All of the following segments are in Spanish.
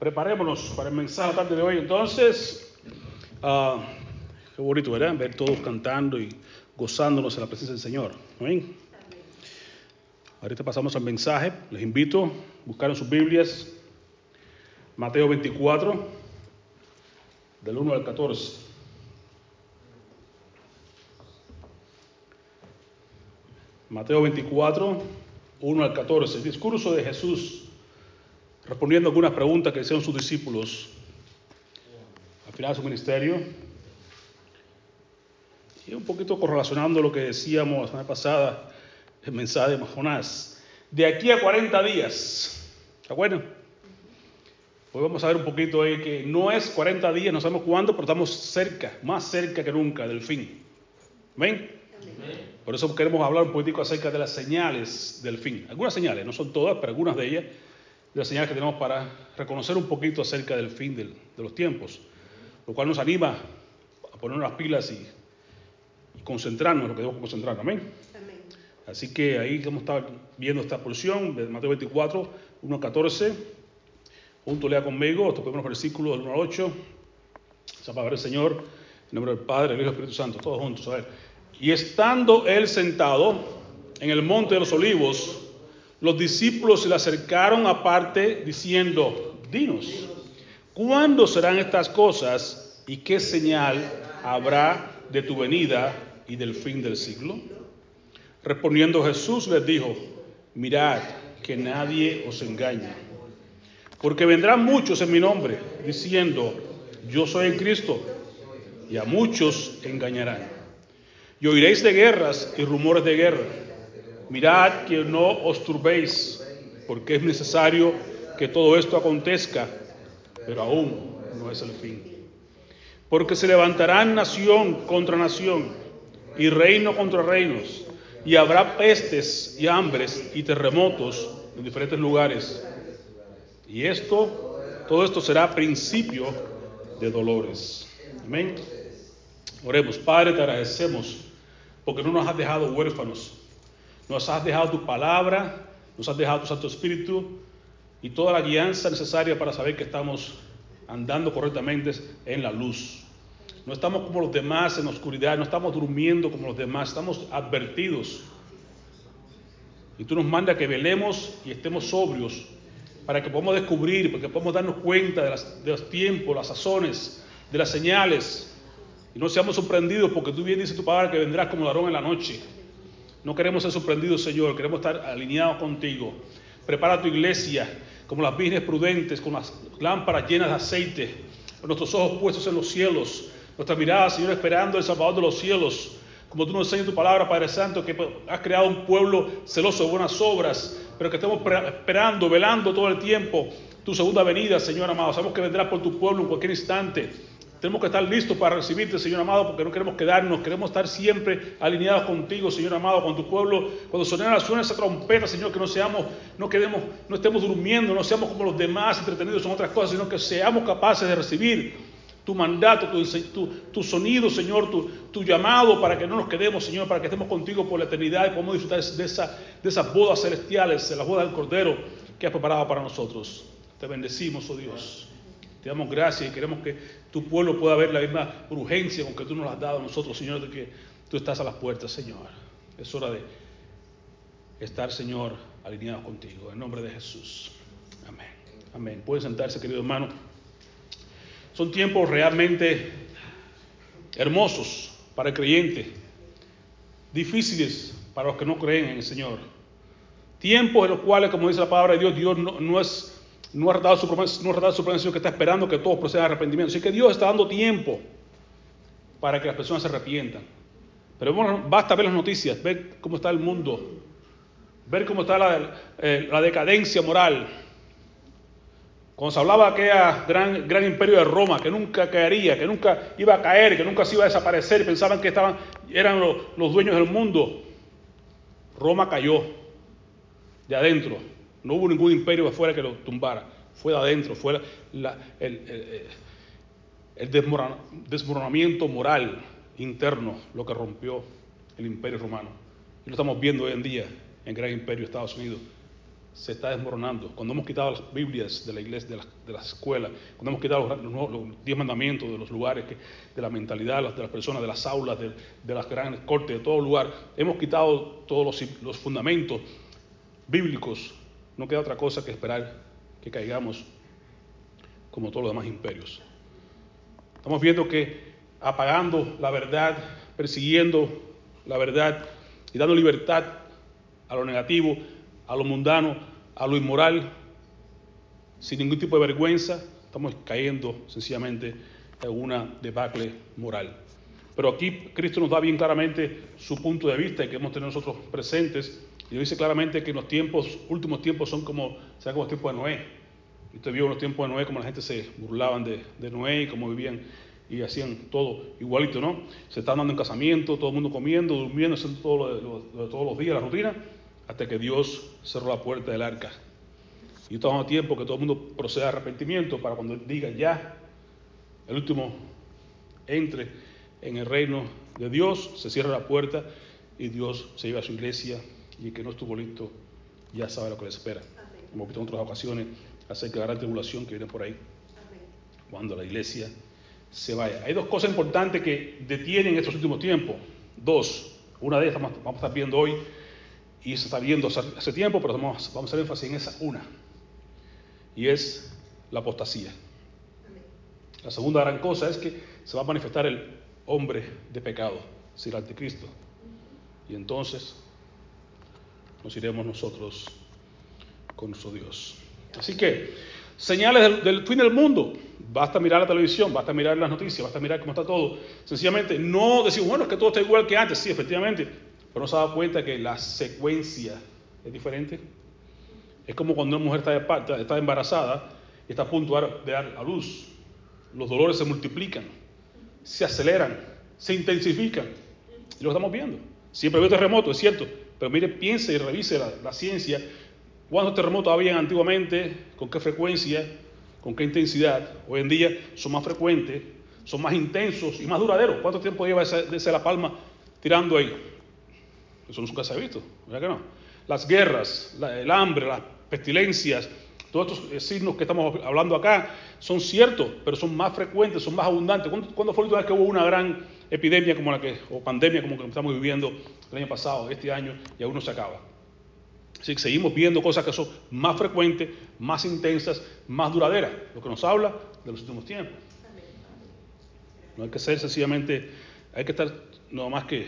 Preparémonos para el mensaje tarde de hoy. Entonces, ah, qué bonito, ¿verdad? Ver todos cantando y gozándonos en la presencia del Señor. Amén. Ahorita pasamos al mensaje. Les invito a buscar en sus Biblias Mateo 24, del 1 al 14. Mateo 24, 1 al 14. El discurso de Jesús respondiendo algunas preguntas que hicieron sus discípulos al final de su ministerio. Y un poquito correlacionando lo que decíamos la semana pasada, el mensaje de Jonás. De aquí a 40 días, ¿está bueno? Hoy vamos a ver un poquito ahí que no es 40 días, no sabemos cuándo, pero estamos cerca, más cerca que nunca del fin. ¿Ven? Por eso queremos hablar un poquitico acerca de las señales del fin. Algunas señales, no son todas, pero algunas de ellas de las señales que tenemos para reconocer un poquito acerca del fin del, de los tiempos, lo cual nos anima a poner las pilas y, y concentrarnos en lo que debemos concentrarnos. Amén. Amén. Así que ahí vamos a estar viendo esta porción de Mateo 24, 1 a 14. Junto lea conmigo estos primeros versículos del 1 al 8. Esa palabra del Señor, en nombre del Padre, del Hijo y del Espíritu Santo, todos juntos. A ver. Y estando él sentado en el monte de los olivos, los discípulos se le acercaron aparte diciendo, dinos, ¿cuándo serán estas cosas y qué señal habrá de tu venida y del fin del siglo? Respondiendo Jesús les dijo, mirad que nadie os engañe, porque vendrán muchos en mi nombre diciendo, yo soy el Cristo, y a muchos engañarán. Y oiréis de guerras y rumores de guerra. Mirad que no os turbéis, porque es necesario que todo esto acontezca, pero aún no es el fin. Porque se levantarán nación contra nación y reino contra reinos, y habrá pestes y hambres y terremotos en diferentes lugares. Y esto, todo esto será principio de dolores. Amén. Oremos, Padre, te agradecemos porque no nos has dejado huérfanos nos has dejado tu palabra, nos has dejado tu Santo Espíritu y toda la guianza necesaria para saber que estamos andando correctamente en la luz. No estamos como los demás en la oscuridad, no estamos durmiendo como los demás, estamos advertidos. Y tú nos mandas que velemos y estemos sobrios para que podamos descubrir, para que podamos darnos cuenta de, las, los tiempos, las sazones, de las señales. Y no seamos sorprendidos porque tú bien dices tu palabra que vendrás como ladrón en la noche. No queremos ser sorprendidos, Señor, queremos estar alineados contigo. Prepara tu iglesia como las vírgenes prudentes, con las lámparas llenas de aceite, con nuestros ojos puestos en los cielos, nuestra mirada, Señor, esperando el Salvador de los cielos. Como tú nos enseñas tu palabra, Padre Santo, que has creado un pueblo celoso de buenas obras, pero que estemos esperando, velando todo el tiempo tu segunda venida, Señor amado. Sabemos que vendrás por tu pueblo en cualquier instante. Tenemos que estar listos para recibirte, Señor amado, porque no queremos quedarnos, queremos estar siempre alineados contigo, Señor amado, con tu pueblo. Cuando suene, suene esa trompeta, Señor, que no seamos, no quedemos, no estemos durmiendo, no seamos como los demás entretenidos en otras cosas, sino que seamos capaces de recibir tu mandato, tu, tu, sonido, Señor, tu, tu, llamado para que no nos quedemos, Señor, para que estemos contigo por la eternidad y podamos disfrutar de, esa, de esas bodas celestiales, de las bodas del Cordero que has preparado para nosotros. Te bendecimos, oh Dios. Te damos gracias y queremos que tu pueblo pueda ver la misma urgencia con que tú nos has dado a nosotros, Señor, de que tú estás a las puertas, Señor. Es hora de estar, Señor, alineados contigo. En nombre de Jesús. Amén. Amén. Pueden sentarse, querido hermano. Son tiempos realmente hermosos para el creyente, difíciles para los que no creen en el Señor. Tiempos en los cuales, como dice la palabra de Dios, Dios no, no es no ha dado su promesa, no ha su promesa, sino que está esperando que todos procedan a arrepentimiento. Así que Dios está dando tiempo para que las personas se arrepientan. Pero bueno, basta ver las noticias, ver cómo está el mundo, ver cómo está la, eh, decadencia moral. Cuando se hablaba de aquel gran, gran imperio de Roma, que nunca caería, que nunca iba a caer, que nunca se iba a desaparecer, pensaban que estaban, eran los dueños del mundo, Roma cayó de adentro. No hubo ningún imperio afuera que lo tumbara. Fue de adentro, fue el, el, desmoronamiento moral interno lo que rompió el imperio romano. Y lo estamos viendo hoy en día en el gran imperio de Estados Unidos. se está desmoronando. Cuando hemos quitado las Biblias de la iglesia, de las de la escuelas, cuando hemos quitado los, los, los, diez mandamientos de los lugares, de la mentalidad de las personas, de las aulas, de, de las grandes cortes, de todo lugar, hemos quitado todos los, los fundamentos bíblicos, no queda otra cosa que esperar que caigamos como todos los demás imperios. Estamos viendo que apagando la verdad, persiguiendo la verdad y dando libertad a lo negativo, a lo mundano, a lo inmoral, sin ningún tipo de vergüenza, estamos cayendo sencillamente en una debacle moral. Pero aquí Cristo nos da bien claramente su punto de vista y que hemos tenido nosotros presentes. Y dice claramente que los tiempos, últimos tiempos son como, sea como el tiempo de Noé. Usted vio los tiempos de Noé como la gente se burlaban de, Noé y cómo vivían y hacían todo igualito, ¿no? Se estaban dando en casamiento, todo el mundo comiendo, durmiendo, haciendo todo todos los días, la rutina, hasta que Dios cerró la puerta del arca. Y estamos a tiempo que todo el mundo proceda a arrepentimiento para cuando diga ya, el último entre en el reino de Dios, se cierra la puerta y Dios se lleva a su iglesia y el que no estuvo listo ya sabe lo que le espera. Amén. Hemos visto en otras ocasiones acerca de la gran tribulación que viene por ahí. Cuando la iglesia se vaya. Hay dos cosas importantes que detienen estos últimos tiempos. Dos. Una de ellas vamos, a estar viendo hoy y se está viendo hace, tiempo, pero vamos, a hacer énfasis en esa una. Y es la apostasía. La segunda gran cosa es que se va a manifestar el hombre de pecado, es el anticristo. Y entonces nos iremos nosotros con nuestro Dios. Así que, señales del, fin del mundo. Basta mirar la televisión, basta mirar las noticias, basta mirar cómo está todo. Sencillamente, no decir, bueno, es que todo está igual que antes. Sí, efectivamente. Pero no se ha dado cuenta que la secuencia es diferente. Es como cuando una mujer está, está embarazada y está a punto de dar a luz. Los dolores se multiplican, se aceleran, se intensifican. Y lo estamos viendo. Siempre veo terremotos, es cierto. Pero mire, piense y revise la, ciencia. ¿Cuántos terremotos habían antiguamente? ¿Con qué frecuencia? ¿Con qué intensidad? Hoy en día son más frecuentes, son más intensos y más duraderos. ¿Cuánto tiempo lleva esa La Palma tirando ahí? Eso nunca se ha visto, ¿verdad que no? Las guerras, el hambre, las pestilencias, todos estos signos que estamos hablando acá son ciertos, pero son más frecuentes, son más abundantes. ¿Cuándo, ¿cuándo fue la última vez que hubo una gran epidemia como la que, o pandemia como la que estamos viviendo el año pasado, este año, y aún no se acaba? Así que seguimos viendo cosas que son más frecuentes, más intensas, más duraderas, lo que nos habla de los últimos tiempos. No hay que ser sencillamente, hay que estar no más que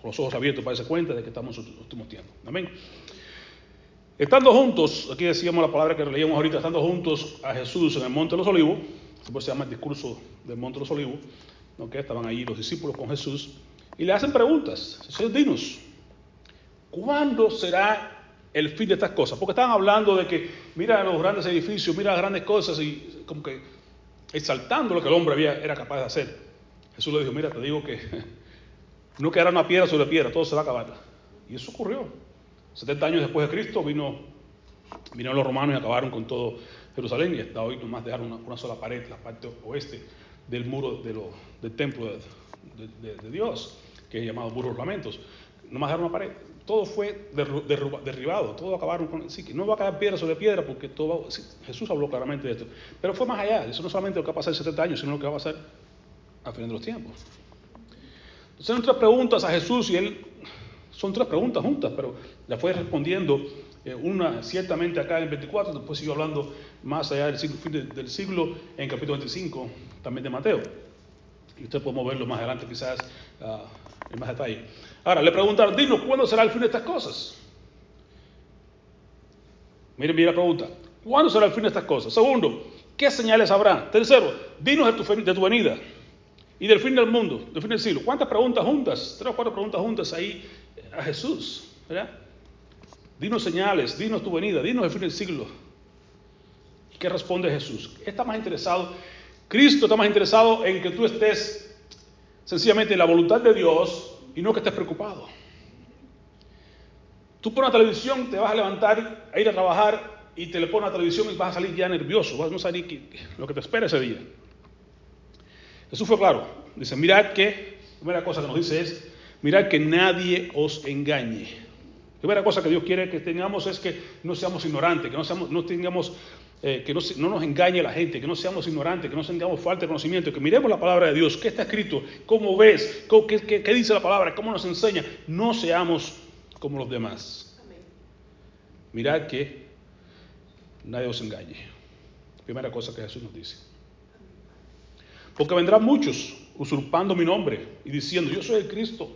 con los ojos abiertos para darse cuenta de que estamos en los últimos tiempos. Amén. Estando juntos, aquí decíamos la palabra que leíamos ahorita, estando juntos a Jesús en el Monte de los Olivos, después se llama el discurso del Monte de los Olivos, estaban ahí los discípulos con Jesús, y le hacen preguntas. Señor, dinos, ¿cuándo será el fin de estas cosas? Porque estaban hablando de que, mira los grandes edificios, mira las grandes cosas, y como que exaltando lo que el hombre había, era capaz de hacer. Jesús le dijo, mira, te digo que no quedará una piedra sobre piedra, todo se va a acabar. Y eso ocurrió. 70 años después de Cristo vino, vinieron los romanos y acabaron con todo Jerusalén y hasta hoy nomás dejaron una, una sola pared, la parte oeste del muro de lo, del templo de, de, de, Dios, que es llamado muro de lamentos. Nomás dejaron una pared. Todo fue derribado, todo acabaron con... Sí, que no va a caer piedra sobre piedra porque todo sí, Jesús habló claramente de esto. Pero fue más allá, eso no solamente lo que va a pasar en 70 años, sino lo que va a pasar al final de los tiempos. Entonces, nuestras preguntas a Jesús y él son tres preguntas juntas, pero la fue respondiendo eh, una ciertamente acá en 24, después siguió hablando más allá del siglo, del siglo en capítulo 25 también de Mateo. Y usted podemos verlo más adelante quizás uh, en más detalle. Ahora, le preguntaron, dinos, ¿cuándo será el fin de estas cosas? Miren bien la pregunta. ¿Cuándo será el fin de estas cosas? Segundo, ¿qué señales habrá? Tercero, dinos de tu, venida y del fin del mundo, del fin del siglo. ¿Cuántas preguntas juntas? Tres o cuatro preguntas juntas ahí a Jesús, ¿verdad? Dinos señales, dinos tu venida, dinos el fin del siglo. ¿Qué responde Jesús? Está más interesado, Cristo está más interesado en que tú estés sencillamente en la voluntad de Dios y no que estés preocupado. Tú pones la televisión, te vas a levantar a ir a trabajar y te le pones la televisión y vas a salir ya nervioso, vas a no lo que te espera ese día. Jesús fue claro. Dice, mirad que, la primera cosa que nos dice es, mirad que nadie os engañe. La primera cosa que Dios quiere que tengamos es que no seamos ignorantes, que no, seamos, no tengamos, eh, que no, no, nos engañe la gente, que no seamos ignorantes, que no tengamos falta de conocimiento, que miremos la palabra de Dios, qué está escrito, cómo ves, qué, qué, qué dice la palabra, cómo nos enseña. No seamos como los demás. Mirad que nadie os engañe. Primera cosa que Jesús nos dice. Porque vendrán muchos usurpando mi nombre y diciendo, yo soy el Cristo.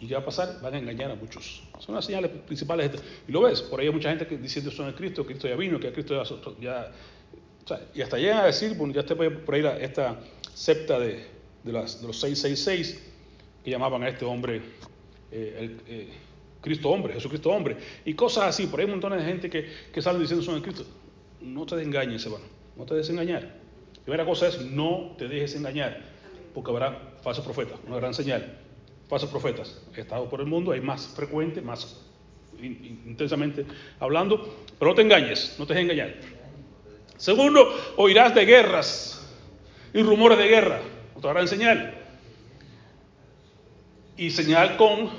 ¿Y qué va a pasar? Van a engañar a muchos. Son las señales principales. Y lo ves, por ahí hay mucha gente que diciendo son el Cristo, Cristo ya vino, que Cristo ya... ya o sea, y hasta llegan a decir, bueno, ya está por ahí la, esta septa de, de, las, de, los 666, que llamaban a este hombre eh, eh, Cristo hombre, Jesucristo hombre, y cosas así. Por ahí hay montones de gente que, que salen diciendo son el Cristo. No te engañes, hermano, no te dejes. Primera cosa es no te dejes engañar, porque habrá falsos profetas, una gran señal falsos profetas. Estado por el mundo, hay más frecuente, más intensamente hablando, pero no te engañes, no te dejes engañar. Segundo, oirás de guerras y rumores de guerra, otra gran señal. Y señal con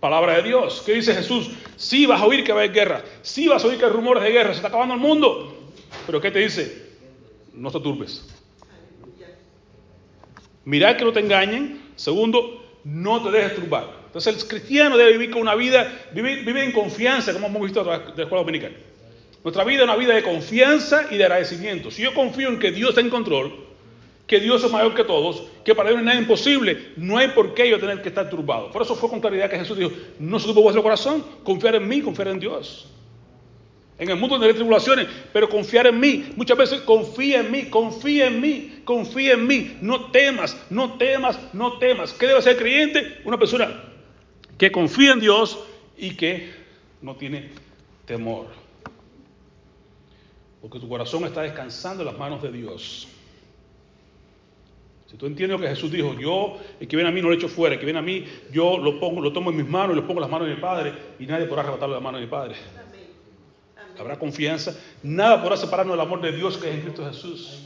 palabra de Dios. ¿Qué dice Jesús? Sí vas a oír que va a haber guerra, sí vas a oír que hay rumores de guerra, se está acabando el mundo. Pero ¿qué te dice? No te turbes. Mirad que no te engañen. Segundo, no te dejes turbar. Entonces el cristiano debe vivir con una vida, vivir, vivir en confianza, como hemos visto de la escuela dominical. Nuestra vida es una vida de confianza y de agradecimiento. Si yo confío en que Dios está en control, que Dios es mayor que todos, que para Dios no nada imposible, no hay por qué yo tener que estar turbado. Por eso fue con claridad que Jesús dijo, no se turbe vuestro corazón, confiar en mí, confiar en Dios. En el mundo tendré tribulaciones, pero confiar en mí. Muchas veces confía en mí, confía en mí, confía en mí. No temas, no temas, no temas. ¿Qué debe ser creyente? Una persona que confía en Dios y que no tiene temor. Porque tu corazón está descansando en las manos de Dios. Si tú entiendes lo que Jesús dijo, yo, el que viene a mí no lo echo fuera, el que viene a mí, yo lo pongo, lo tomo en mis manos y lo pongo en las manos de mi Padre, y nadie podrá arrebatarlo de las manos de mi Padre habrá confianza, nada podrá separarnos del amor de Dios que es en Cristo Jesús.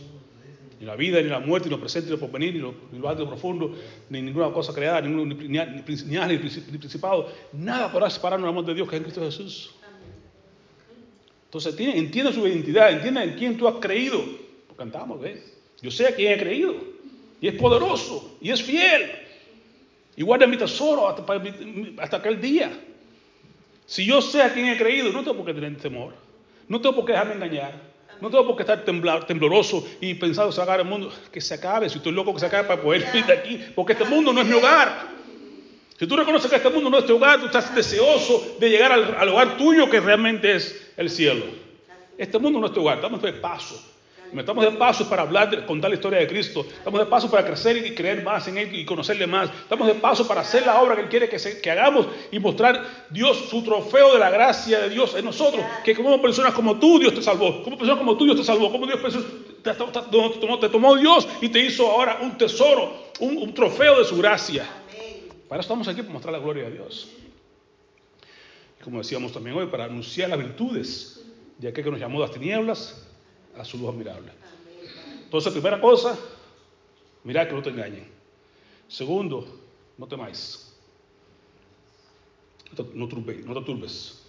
Ni la vida, ni la muerte, ni lo presente, ni lo porvenir, ni lo, ni lo alto, lo profundo, ni ninguna cosa creada, ni, ni, ni, ni, ni principado, nada podrá separarnos del amor de Dios que es en Cristo Jesús. Entonces entiende su identidad, entiende en quién tú has creído. Cantamos, ¿ves? Yo sé a quién he creído. Y es poderoso, y es fiel. Y guarda mi tesoro hasta, hasta aquel día. Si yo sé a quién he creído, no tengo por qué tener temor. No tengo por qué dejarme engañar. No tengo por qué estar tembloroso y pensando sacar el mundo. Que se acabe. Si estoy loco, que se acabe para poder ir de aquí. Porque este mundo no es mi hogar. Si tú reconoces que este mundo no es tu hogar, tú estás deseoso de llegar al, hogar tuyo que realmente es el cielo. Este mundo no es tu hogar. Estamos de paso. Estamos de paso para hablar, contar la historia de Cristo. Estamos de paso para crecer y creer más en Él y conocerle más. Estamos de paso para hacer la obra que Él quiere que, se, que hagamos y mostrar Dios, su trofeo de la gracia de Dios en nosotros. Que como personas como tú, Dios te salvó. Como personas como tú, Dios te salvó. Como Dios te, te, te tomó Dios y te hizo ahora un tesoro, un, un trofeo de su gracia. Para eso estamos aquí, para mostrar la gloria de Dios. Y como decíamos también hoy, para anunciar las virtudes de aquel que nos llamó de las tinieblas a su luz admirable. Entonces, primera cosa, mirad que no te engañen. Segundo, no temáis. No te, no, turbes,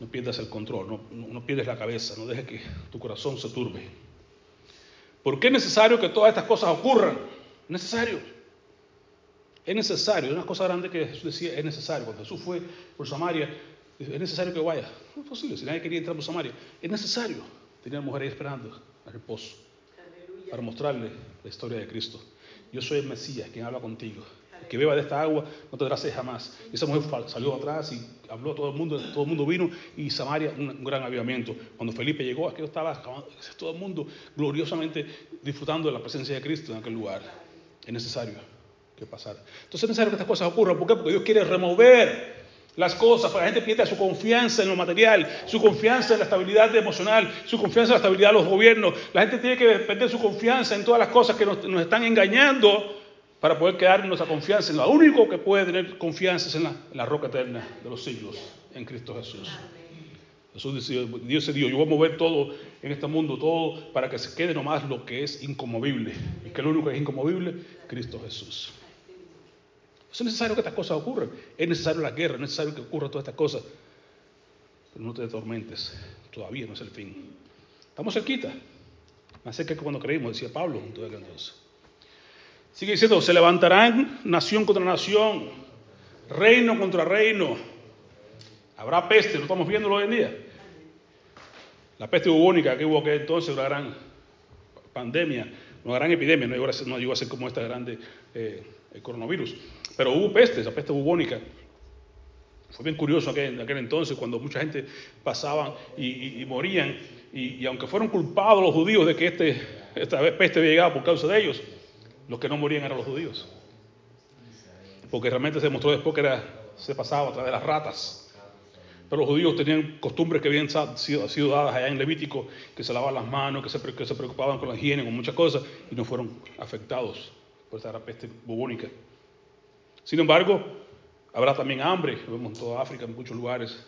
no pierdas el control, no, no, pierdes la cabeza, no dejes que tu corazón se turbe. ¿Por qué es necesario que todas estas cosas ocurran? Necesario. Es necesario, es una cosa grande que Jesús decía, es necesario. Cuando Jesús fue por Samaria, es necesario que vaya. No es posible, si nadie quería entrar por Samaria. Es necesario. Tenía mujer ahí esperando al reposo para mostrarle la historia de Cristo. Yo soy el Mesías, quien habla contigo. El que beba de esta agua no tendrá sed jamás. Y esa mujer salió atrás y habló a todo el mundo, todo el mundo vino y Samaria un gran avivamiento. Cuando Felipe llegó, aquello estaba todo el mundo gloriosamente disfrutando de la presencia de Cristo en aquel lugar. Es necesario que pasara. Entonces es necesario que estas cosas ocurran. ¿Por qué? Porque Dios quiere remover las cosas, para la gente pierda su confianza en lo material, su confianza en la estabilidad emocional, su confianza en la estabilidad de los gobiernos. La gente tiene que perder su confianza en todas las cosas que nos, están engañando para poder quedar nuestra confianza en lo único que puede tener confianza es en la, en roca eterna de los siglos, en Cristo Jesús. Jesús decía, Dios se dio, yo voy a mover todo en este mundo, todo para que se quede nomás lo que es inconmovible. Y que lo único que es inconmovible, Cristo Jesús. Es necesario que estas cosas ocurran. Es necesario la guerra, es necesario que ocurran todas estas cosas. Pero no te atormentes. Todavía no es el fin. Estamos cerquita. Más cerca que cuando creímos, decía Pablo. Entonces. Sigue diciendo, se levantarán nación contra nación, reino contra reino. Habrá peste, lo estamos viendo hoy en día. La peste bubónica que hubo aquel entonces, una gran pandemia, una gran epidemia, no llegó a ser, no llegó a ser como esta grande eh, el coronavirus. Pero hubo peste, esa peste bubónica. Fue bien curioso aquel, aquel entonces cuando mucha gente pasaba y, morían. Y, aunque fueron culpados los judíos de que este, esta peste había llegado por causa de ellos, los que no morían eran los judíos. Porque realmente se demostró después que era, se pasaba a través de las ratas. Pero los judíos tenían costumbres que habían sido, dadas allá en Levítico, que se lavaban las manos, que que se preocupaban con la higiene, con muchas cosas, y no fueron afectados por esta peste bubónica. Sin embargo, habrá también hambre, lo vemos en toda África, en muchos lugares,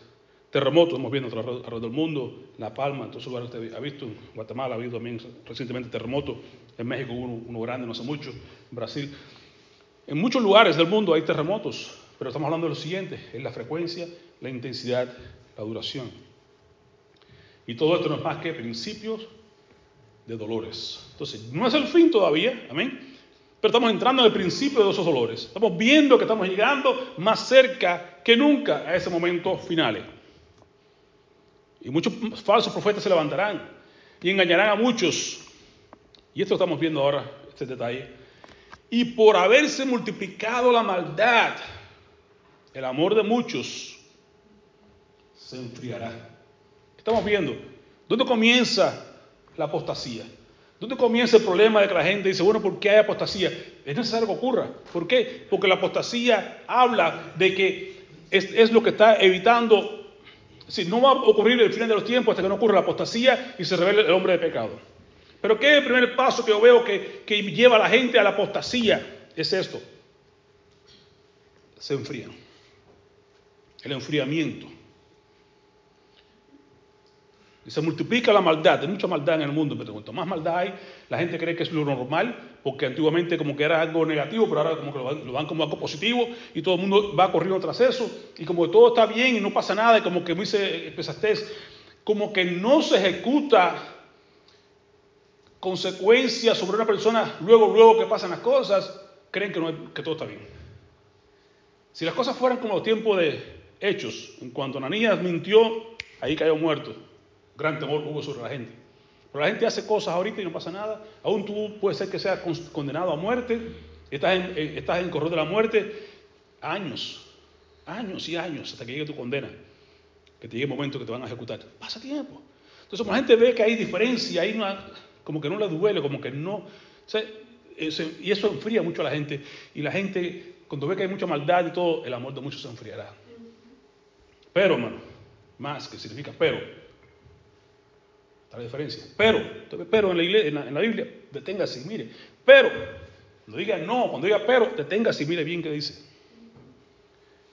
terremotos, hemos visto alrededor del mundo, La Palma, en todos esos lugares usted ha visto, en Guatemala ha habido también recientemente terremotos, en México hubo uno, uno grande no hace mucho, en Brasil. En muchos lugares del mundo hay terremotos, pero estamos hablando de lo siguiente, es la frecuencia, la intensidad, la duración. Y todo esto no es más que principios de dolores. Entonces, no es el fin todavía, amén. Pero estamos entrando en el principio de esos dolores. Estamos viendo que estamos llegando más cerca que nunca a ese momento final. Y muchos falsos profetas se levantarán y engañarán a muchos. Y esto estamos viendo ahora, este detalle. Y por haberse multiplicado la maldad, el amor de muchos se enfriará. Estamos viendo, ¿dónde comienza la apostasía? ¿Dónde comienza el problema de que la gente dice, bueno, ¿por qué hay apostasía? Es necesario que ocurra. ¿Por qué? Porque la apostasía habla de que es, es lo que está evitando, si no va a ocurrir el final de los tiempos hasta que no ocurra la apostasía y se revele el hombre de pecado. Pero ¿qué es el primer paso que yo veo que, que lleva a la gente a la apostasía? Es esto. Se enfrían. El enfriamiento. Y se multiplica la maldad, hay mucha maldad en el mundo, pero cuanto más maldad hay, la gente cree que es lo normal, porque antiguamente como que era algo negativo, pero ahora como que lo dan como algo positivo, y todo el mundo va corriendo tras eso, y como que todo está bien y no pasa nada, y como que dice Pesastés, como que no se ejecuta consecuencias sobre una persona luego, luego que pasan las cosas, creen que, que todo está bien. Si las cosas fueran como los tiempos de Hechos, en cuanto Ananías mintió, ahí cayó muerto gran temor hubo sobre la gente. Pero la gente hace cosas ahorita y no pasa nada. Aún tú puedes ser que seas condenado a muerte, estás en, estás en correr de la muerte años, años y años hasta que llegue tu condena, que te llegue el momento que te van a ejecutar. Pasa tiempo. Entonces, cuando la gente ve que hay diferencia, hay una, como que no le duele, como que no. Y eso enfría mucho a la gente. Y la gente, cuando ve que hay mucha maldad y todo, el amor de muchos se enfriará. Pero, hermano, más que significa pero la diferencia. Pero, pero en la, iglesia, en la, en la Biblia, deténgase y mire. Pero, no diga no, cuando diga pero, deténgase y mire bien qué dice.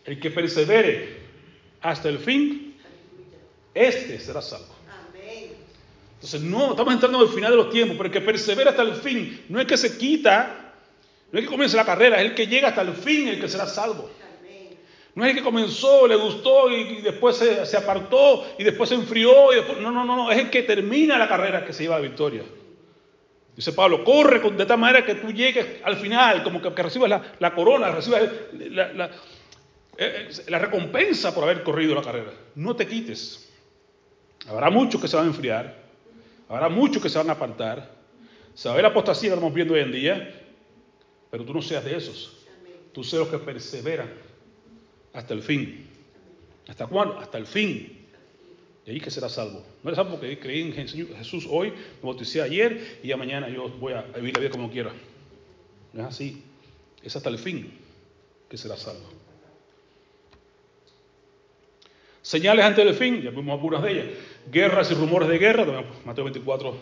El que persevere hasta el fin, este será salvo. Entonces, no, estamos entrando al final de los tiempos, pero el que persevera hasta el fin, no es que se quita, no es que comience la carrera, es el que llega hasta el fin el que será salvo. No es el que comenzó, le gustó y, después se, se, apartó y después se enfrió. Y después, no, no, no, no, es el que termina la carrera que se lleva la victoria. Dice Pablo, corre de tal manera que tú llegues al final, como que, recibas la, la, corona, recibas la, la, eh, la, recompensa por haber corrido la carrera. No te quites. Habrá muchos que se van a enfriar, habrá muchos que se van a apartar. A ver la apostasía que estamos viendo hoy en día, pero tú no seas de esos. Tú seas los que perseveran hasta el fin. ¿Hasta cuándo? Hasta el fin. Y ahí que será salvo. No eres salvo porque creí en Jesús hoy, me bauticé ayer y ya mañana yo voy a vivir la vida como quiera. No es así. Es hasta el fin que será salvo. Señales antes del fin, ya vimos algunas de ellas. Guerras y rumores de guerra, Mateo 24,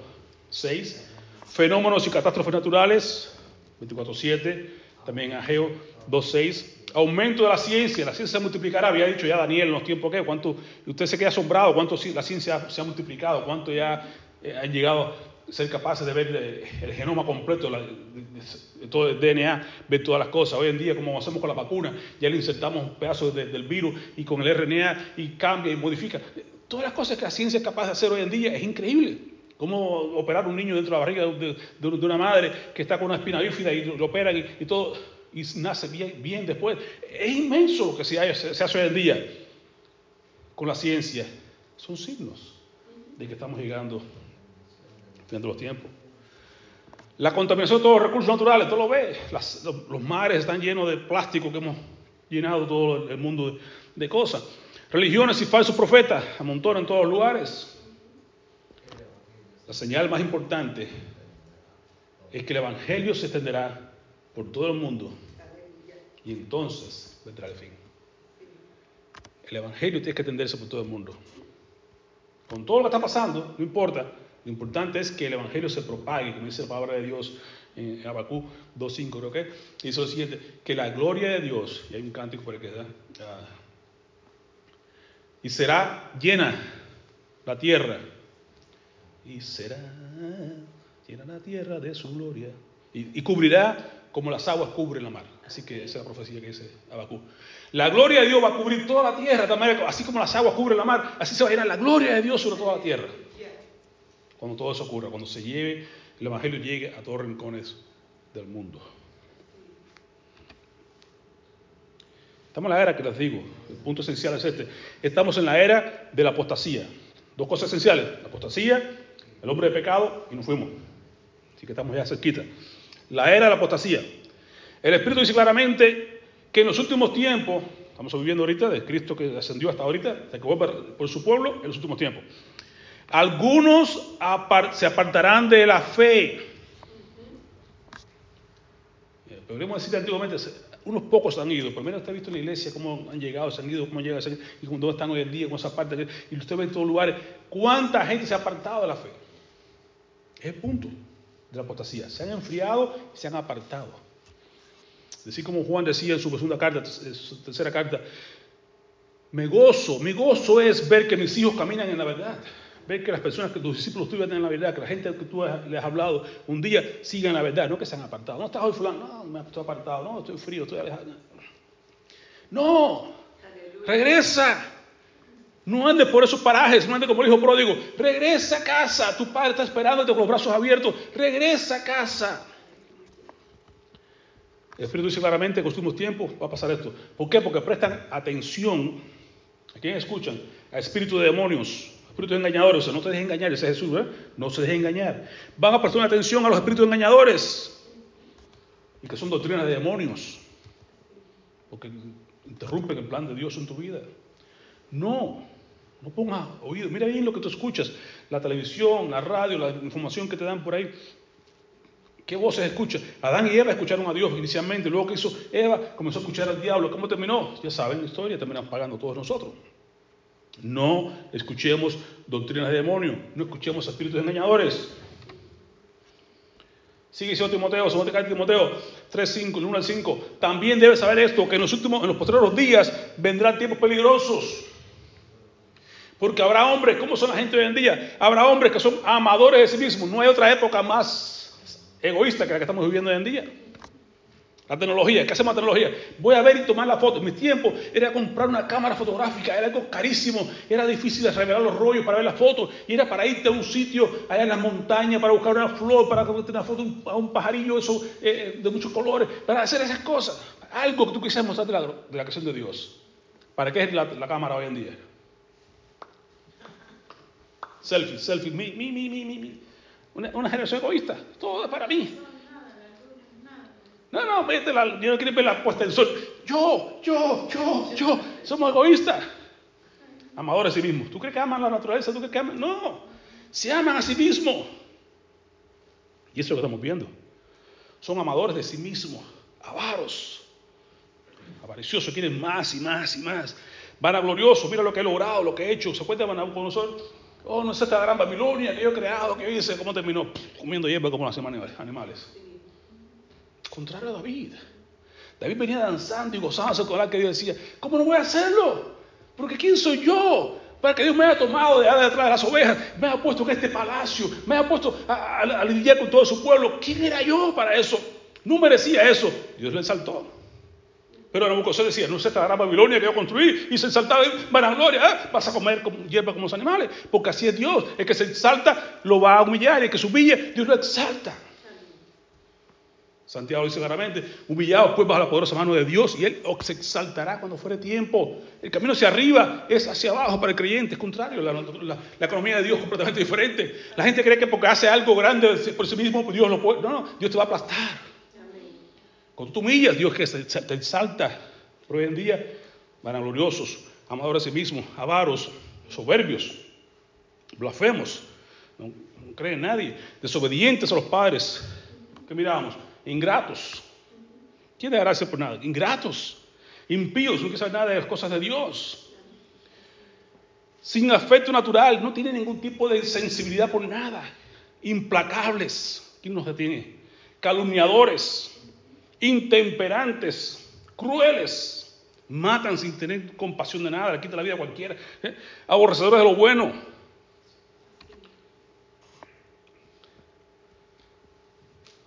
6. Fenómenos y catástrofes naturales, 24, 7. También Ageo 2, 6 aumento de la ciencia, la ciencia se multiplicará, había dicho ya Daniel en los tiempos que, cuánto, usted se queda asombrado, cuánto la ciencia se ha multiplicado, cuánto ya eh, han llegado a ser capaces de ver eh, el genoma completo, todo el DNA, ver todas las cosas. Hoy en día, como hacemos con la vacuna, ya le insertamos un pedazo del virus y con el RNA y cambia y modifica. Todas las cosas que la ciencia es capaz de hacer hoy en día es increíble. Cómo operar un niño dentro de la barriga de, una madre que está con una espina bífida y lo operan y, todo, y nace bien, después. Es inmenso lo que se, hace hoy en día con la ciencia. Son signos de que estamos llegando de los tiempos. La contaminación de todos los recursos naturales, todo lo ve. los, mares están llenos de plástico que hemos llenado todo el mundo de cosas. Religiones y falsos profetas amontonan en todos los lugares. La señal más importante es que el Evangelio se extenderá por todo el mundo y entonces vendrá el fin. El Evangelio tiene que extenderse por todo el mundo. Con todo lo que está pasando, no importa. Lo importante es que el Evangelio se propague, como dice la palabra de Dios en Abacú 2.5, creo que. Dice lo siguiente, que la gloria de Dios, y hay un cántico por que da, y será llena la tierra. Y será llena la tierra de su gloria. Y, cubrirá como las aguas cubren la mar. Así que esa es la profecía que dice Abacú. La gloria de Dios va a cubrir toda la tierra, así como las aguas cubren la mar, así se va a llenar la gloria de Dios sobre toda la tierra. Cuando todo eso ocurra, cuando se lleve, el Evangelio llegue a todos los rincones del mundo. Estamos en la era que les digo, el punto esencial es este. Estamos en la era de la apostasía. Dos cosas esenciales, la apostasía, el hombre de pecado y nos fuimos. Así que estamos ya cerquita. La era de la apostasía. El Espíritu dice claramente que en los últimos tiempos, estamos viviendo ahorita de Cristo que ascendió hasta ahorita, se acabó por su pueblo en los últimos tiempos. Algunos se apartarán de la fe. Eh, podríamos decir antiguamente, unos pocos han ido. Primero ha visto en la iglesia cómo han llegado, se han ido, cómo llegan, y dónde están hoy en día, con esa parte. Y usted ve en todos lugares cuánta gente se ha apartado de la fe. Es el punto de la apostasía. Se han enfriado y se han apartado. Así como Juan decía en su segunda carta, su tercera carta, me gozo, mi gozo es ver que mis hijos caminan en la verdad ver que las personas que tus discípulos tuyos en la verdad, que la gente que tú les has hablado un día sigan la verdad, no que se han apartado. No estás hoy fulano, no, me estoy apartado, no, estoy frío, estoy alejado. No, regresa. No andes por esos parajes, no andes como el hijo pródigo. Regresa a casa, tu padre está esperándote con los brazos abiertos. Regresa a casa. El Espíritu dice claramente en los últimos tiempos va a pasar esto. ¿Por qué? Porque prestan atención. ¿A quién escuchan? A espíritus de demonios espíritus engañadores. O sea, no te dejes engañar, ese es Jesús, ¿eh? No se deje engañar. Van a prestar atención a los espíritus engañadores. Y que son doctrinas de demonios. Porque interrumpen el plan de Dios en tu vida. No, no pongas oído. Mira bien lo que tú escuchas. La televisión, la radio, la información que te dan por ahí. ¿Qué voces escuchas? Adán y Eva escucharon a Dios inicialmente. Luego que hizo Eva, comenzó a escuchar al diablo. ¿Cómo terminó? Ya saben la historia, terminan pagando todos nosotros. No escuchemos doctrinas de demonio, no escuchemos espíritus engañadores. Sigue diciendo Timoteo, 2 Timoteo 3, 5, 1 al 5. También debes saber esto, que en los últimos, en los posteriores días vendrán tiempos peligrosos. Porque habrá hombres, ¿cómo son la gente hoy en día? Habrá hombres que son amadores de sí mismos. No hay otra época más egoísta que la que estamos viviendo hoy en día. La tecnología, ¿qué hacemos la tecnología? Voy a ver y tomar la foto. En mi tiempo era comprar una cámara fotográfica, era algo carísimo, era difícil de revelar los rollos para ver las fotos, y era para irte a un sitio allá en las montañas para buscar una flor, para tener una foto a un pajarillo eso, eh, eh, de muchos colores, para hacer esas cosas. Algo que tú quisieras mostrar de la, de la creación de Dios. ¿Para qué es la, cámara hoy en día? Selfie, selfie, mi, mi, mi, mi, mi. Una, generación egoísta. Todo es para mí. No, no, vete la, yo no quiero ver la puesta del sol. Yo, yo, yo, yo. Somos egoístas. Amadores a sí mismos. ¿Tú crees que aman la naturaleza? ¿Tú crees que aman? No. Se aman a sí mismos. Y eso es lo que estamos viendo. Son amadores de sí mismos. Avaros. Avariciosos. Quieren más y más y más. Van a gloriosos. Mira lo que he logrado, lo que he hecho. ¿Se acuerdan de nosotros? Oh, no es esta gran Babilonia que yo he creado, que yo hice. ¿Cómo terminó? comiendo hierba como los animales contrario a David. David venía danzando y gozándose con la que Dios decía, ¿cómo no voy a hacerlo? Porque ¿quién soy yo Para que Dios me haya tomado de detrás de las ovejas, me haya puesto en este palacio, me haya puesto a, a lidiar con todo su pueblo. ¿Quién era yo para eso? No merecía eso. Dios le exaltó. Pero Nabucodonosor decía, no se tragará Babilonia que yo construí y se exaltaba en vanagloria, ¿eh? vas a comer como, hierba como los animales, porque así es Dios, el que se exalta lo va a humillar el que se humilla, Dios lo exalta. Santiago dice claramente, humillado pues bajo la poderosa mano de Dios y Él se exaltará cuando fuere tiempo. El camino hacia arriba es hacia abajo para el creyente, es contrario, la, la, economía de Dios es completamente diferente. La gente cree que porque hace algo grande por sí mismo, Dios lo puede. No, no, Dios te va a aplastar. Cuando tú humillas, Dios que te exalta. Pero hoy en día, vanagloriosos, amadores de sí mismos, avaros, soberbios, blasfemos, no, no creen nadie, desobedientes a los padres. ¿Qué miramos? Ingratos. ¿Quién da gracia por nada? Ingratos. Impíos, no quieren saber nada de las cosas de Dios. Sin afecto natural, no tienen ningún tipo de sensibilidad por nada. Implacables. ¿Quién nos detiene? Calumniadores, intemperantes, crueles, matan sin tener compasión de nada, le quitan la vida a cualquiera, ¿eh? aborrecedores de lo bueno.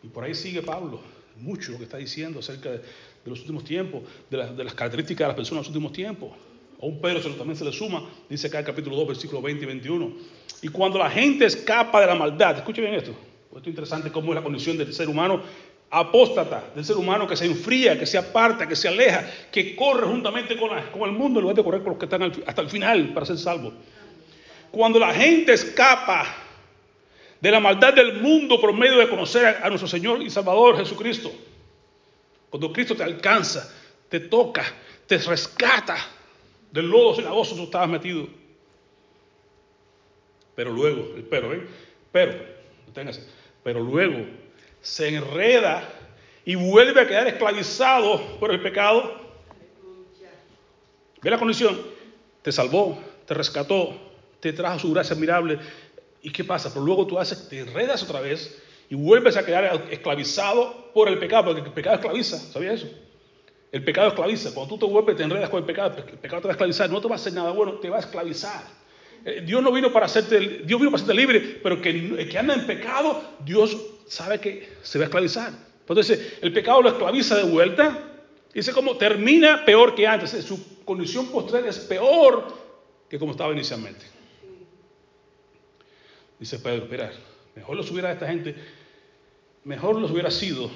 Y por ahí sigue Pablo, mucho lo que está diciendo acerca de, los últimos tiempos, de, las características de las personas en los últimos tiempos. A un Pedro también se le suma, dice acá el capítulo 2, versículos 20 y 21. Y cuando la gente escapa de la maldad, escuche bien esto, esto es interesante cómo es la condición del ser humano apóstata, del ser humano que se enfría, que se aparta, que se aleja, que corre juntamente con, el mundo en lugar de correr con los que están hasta el final para ser salvo. Cuando la gente escapa de la maldad del mundo por medio de conocer a, nuestro Señor y Salvador Jesucristo, cuando Cristo te alcanza, te toca, te rescata del lodo cenagoso tú estabas metido. Pero luego, el pero, ¿eh? Pero, pero luego se enreda y vuelve a quedar esclavizado por el pecado. Ve la condición. Te salvó, te rescató, te trajo su gracia admirable. ¿Y qué pasa? Pero luego tú haces, te enredas otra vez y vuelves a quedar esclavizado por el pecado, porque el pecado esclaviza. ¿Sabías eso? El pecado esclaviza. Cuando tú te vuelves, te enredas con el pecado, el pecado te va a esclavizar. No te va a hacer nada bueno, te va a esclavizar. Eh, Dios no vino para hacerte, Dios vino para hacerte libre, pero que el que anda en pecado, Dios sabe que se va a esclavizar. Entonces, el pecado lo esclaviza de vuelta. Dice como termina peor que antes. Su condición posterior es peor que como estaba inicialmente. Dice Pedro, mejor los hubiera esta gente, mejor los hubiera sido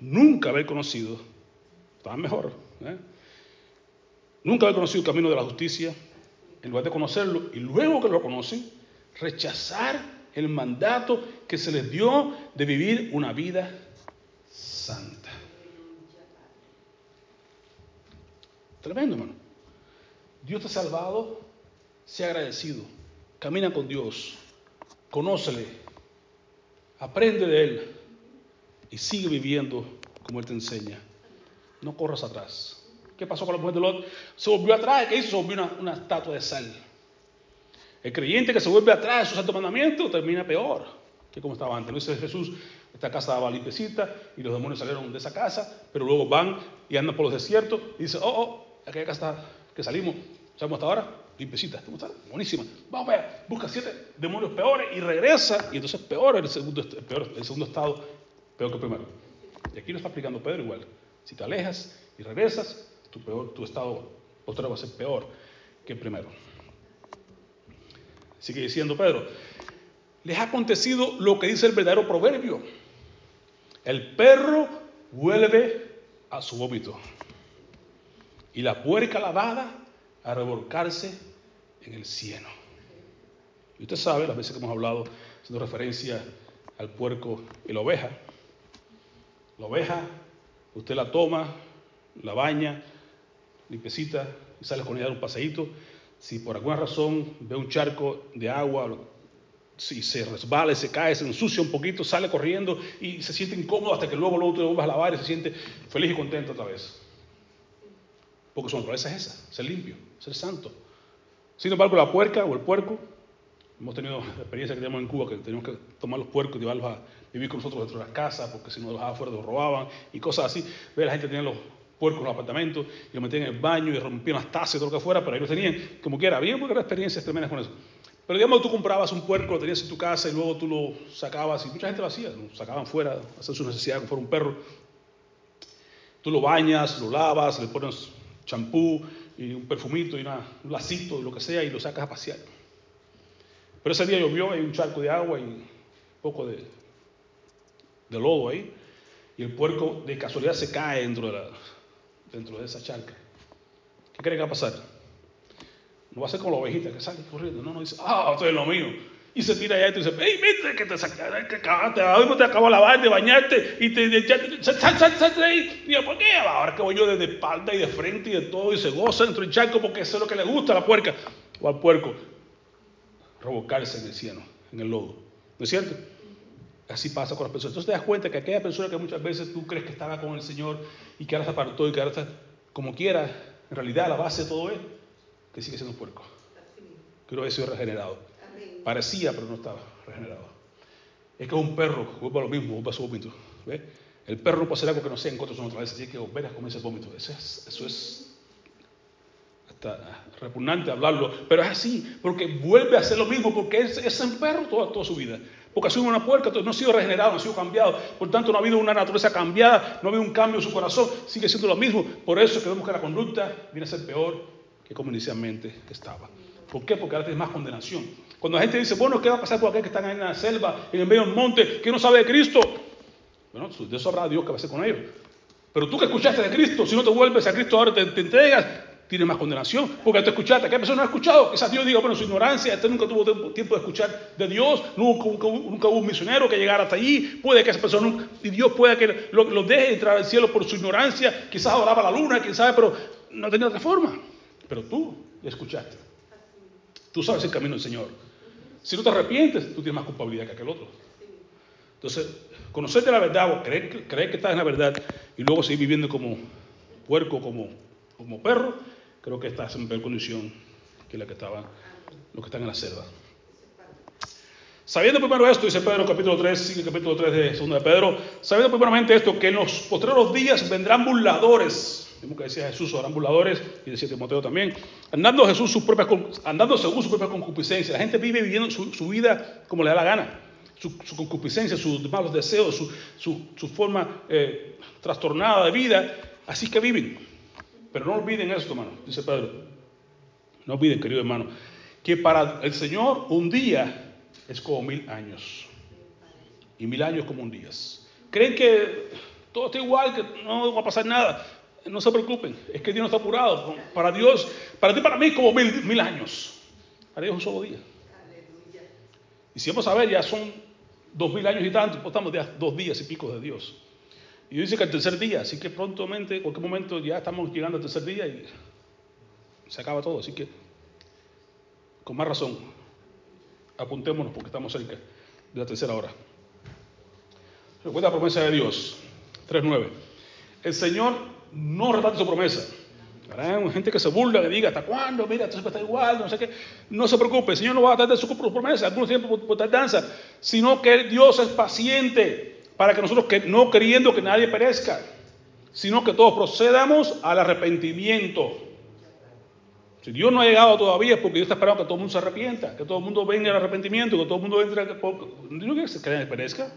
nunca haber conocido, estaba mejor, ¿eh? nunca haber conocido el camino de la justicia, en lugar de conocerlo y luego que lo conocen, rechazar el mandato que se les dio de vivir una vida santa. Tremendo, hermano. Dios te ha salvado, sea agradecido, camina con Dios, conócele, aprende de Él y sigue viviendo como Él te enseña. No corras atrás. ¿Qué pasó con la mujer de Lot? Se volvió atrás, ¿qué hizo? Se volvió una, una estatua de sal. El creyente que se vuelve atrás de su santo mandamiento termina peor que como estaba antes. Lo dice Jesús, esta casa estaba limpiecita y los demonios salieron de esa casa, pero luego van y andan por los desiertos y dicen, oh, oh, aquella casa que salimos, ¿sabemos hasta ahora? Limpiecita, ¿cómo está? Buenísima. Vamos allá, busca siete demonios peores y regresa y entonces peor el segundo, peor, el segundo estado, peor que el primero. Y aquí lo está aplicando Pedro igual. Si te alejas y regresas, tu, peor, tu estado posterior va a ser peor que el primero. Sigue diciendo Pedro, les ha acontecido lo que dice el verdadero proverbio. El perro vuelve a su vómito y la puerca lavada a revolcarse en el cieno. Y usted sabe, las veces que hemos hablado, haciendo referencia al puerco y la oveja. La oveja, usted la toma, la baña, limpiecita, y sale con ella a un paseíto, si por alguna razón ve un charco de agua, si se resbala, se cae, se ensucia un poquito, sale corriendo y se siente incómodo hasta que luego luego te vuelvas a lavar y se siente feliz y contento otra vez. Porque su naturaleza es esa, ser limpio, ser santo. Sin embargo, la puerca o el puerco, hemos tenido experiencia que tenemos en Cuba, que tenemos que tomar los puercos y llevarlos a vivir con nosotros dentro de las casas, porque si no los dejaba afuera los robaban y cosas así. Ve, la gente tenía los puercos en los apartamentos, y lo metían en el baño y rompían las tazas y todo lo que fuera, pero ahí lo tenían como quiera. Bien, porque eran experiencias tremendas con eso. Pero digamos, tú comprabas un puerco, lo tenías en tu casa y luego tú lo sacabas, y mucha gente lo hacía, lo sacaban fuera, a hacer sus necesidades como fuera un perro. Tú lo bañas, lo lavas, le pones champú y un perfumito y un lacito y lo que sea y lo sacas a pasear. Pero ese día llovió, hay un charco de agua y un poco de, de lodo ahí, y el puerco de casualidad se cae dentro de, la, dentro de esa charca. ¿Qué cree que va a pasar? No va a ser como la ovejita que sale corriendo, no, no, dice, ah, esto es lo mío. Y se tira allá y te dice, hey, viste que te sacaste, que acabaste, hoy te acabo de lavar, de bañarte, y te, te, sal, sal, sal, de ¿por qué? Ahora que voy yo desde espalda y de frente y de todo, y se goza dentro del charco porque eso es lo que le gusta a la puerca, o al puerco, revolcarse en el cielo, en el lodo. ¿No es cierto? Así pasa con las personas. Entonces te das cuenta que aquella persona que muchas veces tú crees que estaba con el Señor y que ahora se apartó y que ahora está como quiera, en realidad la base de todo es que sigue siendo un puerco. Que no había sido regenerado. Parecía, pero no estaba regenerado. Es que es un perro, vuelve a lo mismo, vuelve a su vómito. ¿Ve? El perro no puede hacer algo que no sea en contra de su naturaleza, tiene que volver a comerse el vómito. Eso es, eso es hasta repugnante hablarlo, pero es así, porque vuelve a hacer lo mismo, porque es, es un perro toda, toda su vida. Porque ha sido una puerca, no ha sido regenerado, no ha sido cambiado. Por tanto, no ha habido una naturaleza cambiada, no ha habido un cambio en su corazón, sigue siendo lo mismo. Por eso que vemos que la conducta viene a ser peor que como inicialmente estaba. ¿Por qué? Porque ahora tienes más condenación. Cuando la gente dice, bueno, ¿qué va a pasar por aquel que están ahí en la selva, en el medio del monte, que no sabe de Cristo? Bueno, de eso habrá Dios que va a hacer con ellos. Pero tú que escuchaste de Cristo, si no te vuelves a Cristo ahora te, te entregas, tienes más condenación. Porque te escuchaste, ¿qué persona no ha escuchado? Quizás Dios diga, bueno, su ignorancia, este nunca tuvo tiempo de escuchar de Dios, nunca, hubo un misionero que llegara hasta allí, puede que esa persona, nunca, y Dios pueda que lo, lo, deje entrar al cielo por su ignorancia, quizás adoraba la luna, quién sabe, pero no tenía otra forma. Pero tú escuchaste. Tú sabes el camino del Señor. Si no te arrepientes, tú tienes más culpabilidad que aquel otro. Entonces, conocerte la verdad o creer, creer que estás en la verdad y luego seguir viviendo como puerco, como, como perro, creo que estás en peor condición que la que estaban los que están en la selva. Sabiendo primero esto, dice Pedro capítulo 3, sigue capítulo 3 de 2 de Pedro, sabiendo primeramente esto, que en los postreros días vendrán burladores, vimos que decía Jesús, serán burladores, y decía Timoteo también, andando, Jesús sus propias, andando según su propia concupiscencia. La gente vive viviendo su, su vida como le da la gana, su, su concupiscencia, sus malos deseos, su, su forma eh, trastornada de vida, así que viven. Pero no olviden esto, hermano, dice Pedro. No olviden, querido hermano, que para el Señor un día es como mil años. Y mil años como un día. ¿Creen que todo está igual, que no va a pasar nada? No se preocupen, es que Dios no está apurado. Para Dios, para ti, para mí, es como mil, años. Para Dios un solo día. Y si vamos a ver, ya son dos mil años y tanto, pues estamos ya dos días y pico de Dios. Y dice que el tercer día, así que prontamente, en cualquier momento ya estamos llegando al tercer día y se acaba todo. Así que, con más razón, apuntémonos porque estamos cerca de la tercera hora. Recuerda la promesa de Dios, 3.9. El Señor no retrata su promesa. Habrá gente que se burla, que diga, ¿hasta cuándo? Mira, esto siempre está igual, no sé qué. No se preocupe, el Señor no va a tratar de su promesa, algunos tiempo por, por tardanza, sino que Dios es paciente para que nosotros que, no queriendo que nadie perezca, sino que todos procedamos al arrepentimiento. Si Dios no ha llegado todavía es porque Dios está esperando que todo el mundo se arrepienta, que todo el mundo venga al arrepentimiento, que todo el mundo entre. ¿No que se que perezca?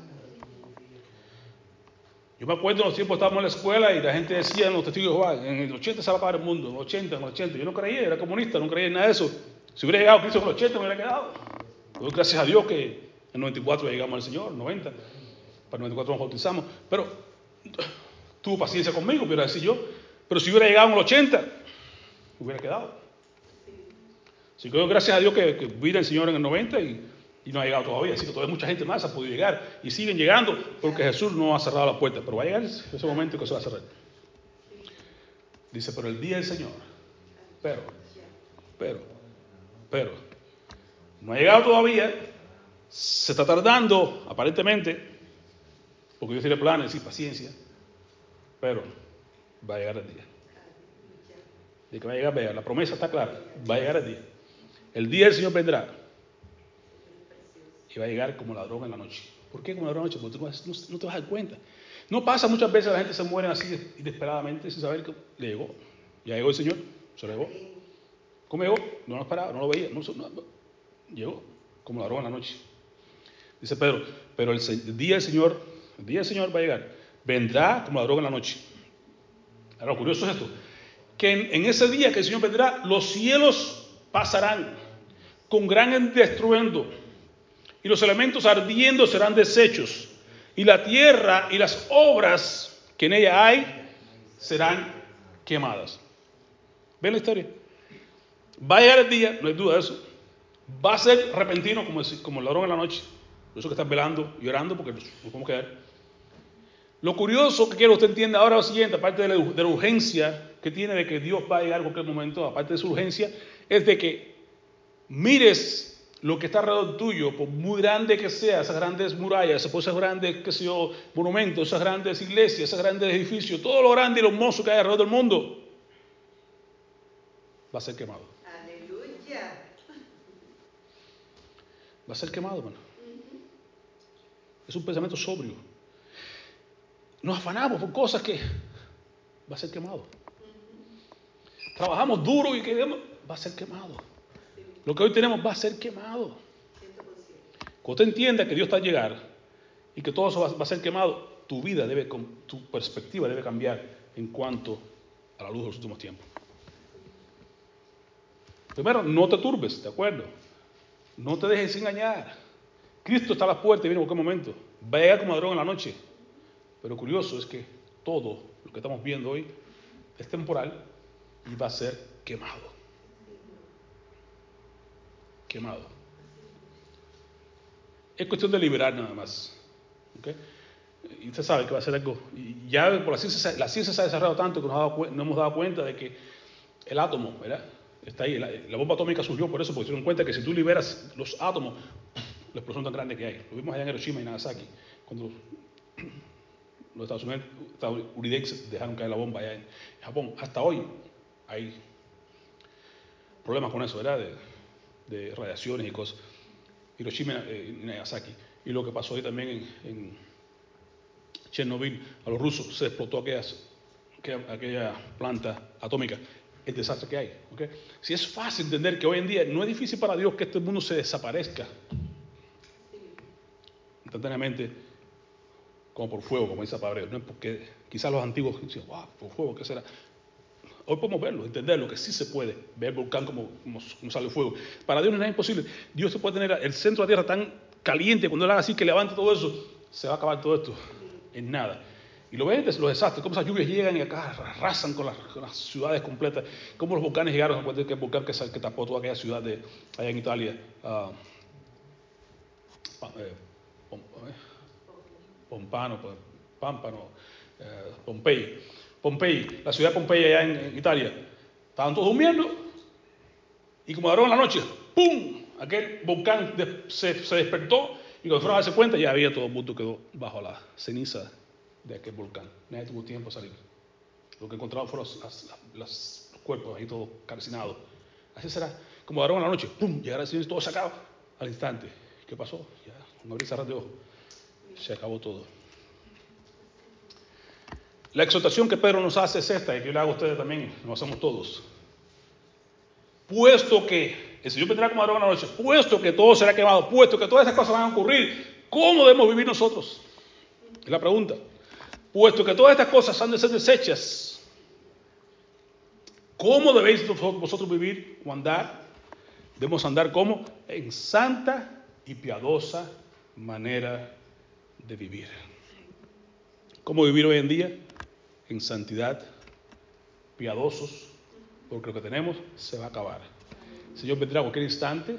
Yo me acuerdo en los tiempos estábamos en la escuela y la gente decía en los testigos de Jehová, en el 80 se va a acabar el mundo, en el 80, en el 80. Yo no creía, era comunista, no creía en nada de eso. Si hubiera llegado Cristo en el 80 me hubiera quedado. Pero gracias a Dios que en el 94 llegamos al Señor, 90 para 94 nos bautizamos, pero tuvo paciencia conmigo, hubiera decir yo, pero si hubiera llegado en el 80, hubiera quedado. Así que gracias a Dios que, que vino el Señor en el 90 y, y, no ha llegado todavía, así que todavía mucha gente más ha podido llegar. Y siguen llegando porque Jesús no ha cerrado la puerta, pero va a llegar ese momento que se va a cerrar. Dice, pero el día del Señor, pero, pero, pero, no ha llegado todavía, se está tardando aparentemente, porque Dios tiene planes y paciencia, pero va a llegar el día. De que va a llegar, vea, la promesa está clara, va a llegar el día. El día del Señor vendrá y va a llegar como ladrón en la noche. ¿Por qué como ladrón en la noche? Porque tú no, te vas a dar cuenta. No pasa muchas veces la gente se muere así inesperadamente sin saber que le llegó. Ya llegó el Señor, se lo llegó. ¿Cómo llegó? No lo esperaba, no lo veía. Llegó como la roba en la noche. Dice Pedro, pero el, día del Señor, el día del Señor va a llegar. Vendrá como la droga en la noche. Ahora, lo curioso es esto, que en, ese día que el Señor vendrá, los cielos pasarán con gran destruendo y los elementos ardiendo serán deshechos y la tierra y las obras que en ella hay serán quemadas. ¿Ven la historia? Va a llegar el día, no hay duda de eso. Va a ser repentino como, el ladrón en la noche. Por eso que están velando, llorando, porque nos podemos quedar. Lo curioso que quiero que usted entienda ahora es lo siguiente, aparte de la, de la, urgencia que tiene de que Dios va a llegar en cualquier momento, aparte de su urgencia, es de que mires lo que está alrededor tuyo, por muy grande que sea, esas grandes murallas, esos grandes, qué sé yo, monumentos, esas grandes iglesias, esos grandes edificios, todo lo grande y lo hermoso que hay alrededor del mundo, va a ser quemado. Aleluya. Va a ser quemado, hermano. Es un pensamiento sobrio. Nos afanamos por cosas que va a ser quemado. Trabajamos duro y queremos, va a ser quemado. Lo que hoy tenemos va a ser quemado. Cuando usted entienda que Dios está a llegar y que todo eso va a ser quemado, tu vida debe, tu perspectiva debe cambiar en cuanto a la luz de los últimos tiempos. Primero, no te turbes, ¿de acuerdo? No te dejes engañar. Cristo está a la puerta y viene en cualquier momento. Va a llegar como ladrón en la noche. Pero curioso es que todo lo que estamos viendo hoy es temporal y va a ser quemado. Quemado. Es cuestión de liberar nada más. Y usted sabe que va a ser algo. Y ya por la ciencia, la ciencia se ha desarrollado tanto que nos, hemos dado cuenta de que el átomo, ¿verdad? Está ahí. La, bomba atómica surgió por eso, porque se dieron cuenta que si tú liberas los átomos, la explosión tan grande que hay. Lo vimos allá en Hiroshima y Nagasaki, cuando los Estados Unidos estadounidenses dejaron caer la bomba allá en Japón. Hasta hoy hay problemas con eso, ¿verdad? De, radiaciones y cosas. Hiroshima eh, y Nagasaki. Y lo que pasó hoy también en, Chernobyl, a los rusos se explotó aquella planta atómica el desastre que hay. Si es fácil entender que hoy en día no es difícil para Dios que este mundo se desaparezca instantáneamente como por fuego, como dice Pablo. No porque quizás los antiguos dicen, wow, por fuego, ¿qué será? Hoy podemos verlo, entenderlo, que sí se puede ver el volcán como, como, sale el fuego. Para Dios no es imposible. Dios se puede tener el centro de la tierra tan caliente, cuando Él haga así que levante todo eso, se va a acabar todo esto en nada. Y lo ven los desastres, cómo esas lluvias llegan y acá arrasan con las, ciudades completas, cómo los volcanes llegaron, acuérdense que el volcán que, que, tapó toda aquella ciudad de, allá en Italia, uh, eh, Pompano, Pámpano, eh, Pompey, la ciudad de Pompey allá en, Italia. Estaban todos durmiendo y como en la noche, ¡pum! Aquel volcán se, despertó y cuando fueron a darse cuenta ya había todo el mundo quedó bajo la ceniza de aquel volcán. Nadie tuvo tiempo a salir. Lo que encontraron fueron los, cuerpos ahí todos calcinados. Así será. Como en la noche, ¡pum! Llegaron así, todo sacado al instante. ¿Qué pasó? Ya, un abrir y de ojos. Se acabó todo. La exhortación que Pedro nos hace es esta, y que yo le hago a ustedes también, nos hacemos todos. Puesto que el Señor vendrá como ladrón en la noche, puesto que todo será quemado, puesto que todas estas cosas van a ocurrir, ¿cómo debemos vivir nosotros? Es la pregunta. Puesto que todas estas cosas han de ser desechas, ¿cómo debéis vosotros vivir o andar? Debemos andar como en santa y piadosa manera de vivir. ¿Cómo vivir hoy en día? En santidad, piadosos, porque lo que tenemos se va a acabar. El Señor vendrá a cualquier instante.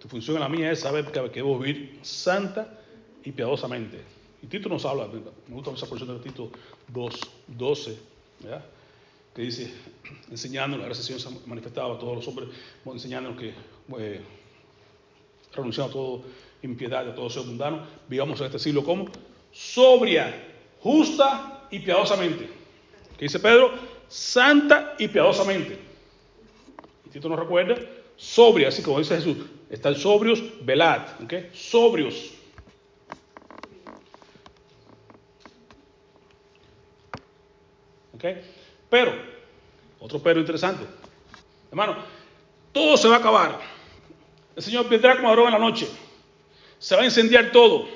Tu función la mía es saber que debo vivir santa y piadosamente. Y Tito nos habla, me gusta esa porción de Tito 2, 12, que dice, enseñándonos, la gracia se ha manifestado a todos los hombres, enseñándonos que eh, renunciando a todo impiedad, a todo ser mundano, vivamos en este siglo como sobria, justa y piadosamente. ¿Qué dice Pedro? Santa y piadosamente. Y Tito nos recuerda, sobria, así como dice Jesús, están sobrios, velad, ¿ok? Sobrios. ¿Ok? Pero, otro pero interesante. Hermano, todo se va a acabar. El Señor vendrá como en la noche. Se va a incendiar todo.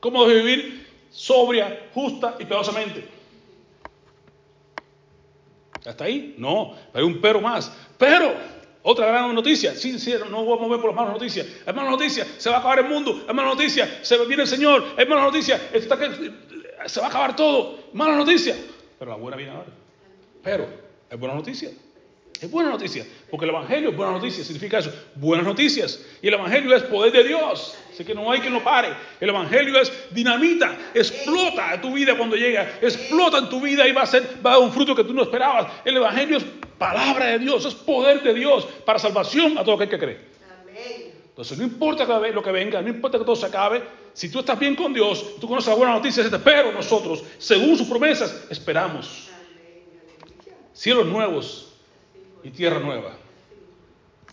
¿Cómo debe vivir? Sobria, justa y piadosamente. ¿Hasta ahí? No, hay un pero más. Pero, otra gran noticia. Sí, sí, no voy a mover por las malas noticias. Hermana noticia, se va a acabar el mundo. Hermana noticia, se viene el Señor. Hermana noticia, esto está que, se va a acabar todo. Mala noticia. Pero la buena viene ahora. Pero, es buena noticia. Es buena noticia, porque el Evangelio es buena noticia, significa eso, buenas noticias. Y el Evangelio es poder de Dios, así que no hay quien lo pare. El Evangelio es dinamita, explota tu vida cuando llega, explota en tu vida y va a, ser, va a dar un fruto que tú no esperabas. El Evangelio es palabra de Dios, es poder de Dios para salvación a todo aquel que cree. Entonces no importa lo que venga, no importa que todo se acabe, si tú estás bien con Dios, tú conoces la buena noticia, pero nosotros, según sus promesas, esperamos. Cielos nuevos y tierra nueva,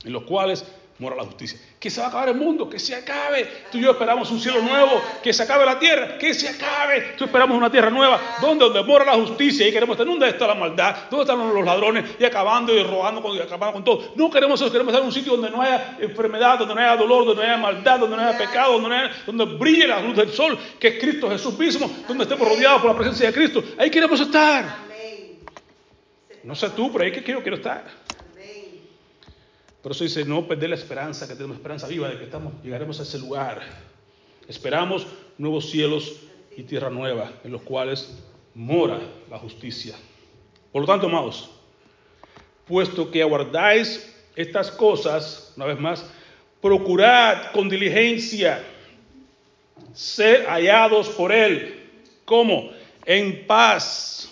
en los cuales mora la justicia. Que se va a acabar el mundo, que se acabe. Tú y yo esperamos un cielo nuevo, que se acabe la tierra, que se acabe. Tú esperamos una tierra nueva, donde, donde mora la justicia. Y queremos estar, ¿dónde está la maldad? ¿Dónde están los ladrones? Y acabando y robando y acabando con todo. No queremos eso, queremos estar en un sitio donde no haya enfermedad, donde no haya dolor, donde no haya maldad, donde no haya pecado, donde, no haya, donde brille la luz del sol, que es Cristo Jesús mismo, donde estemos rodeados por la presencia de Cristo. Ahí queremos estar. No sé tú, pero ahí que quiero, quiero estar. Por eso dice, no perder la esperanza, que tenemos esperanza viva de que estamos, llegaremos a ese lugar. Esperamos nuevos cielos y tierra nueva, en los cuales mora la justicia. Por lo tanto, amados, puesto que aguardáis estas cosas, una vez más, procurad con diligencia ser hallados por Él. ¿Cómo? En paz.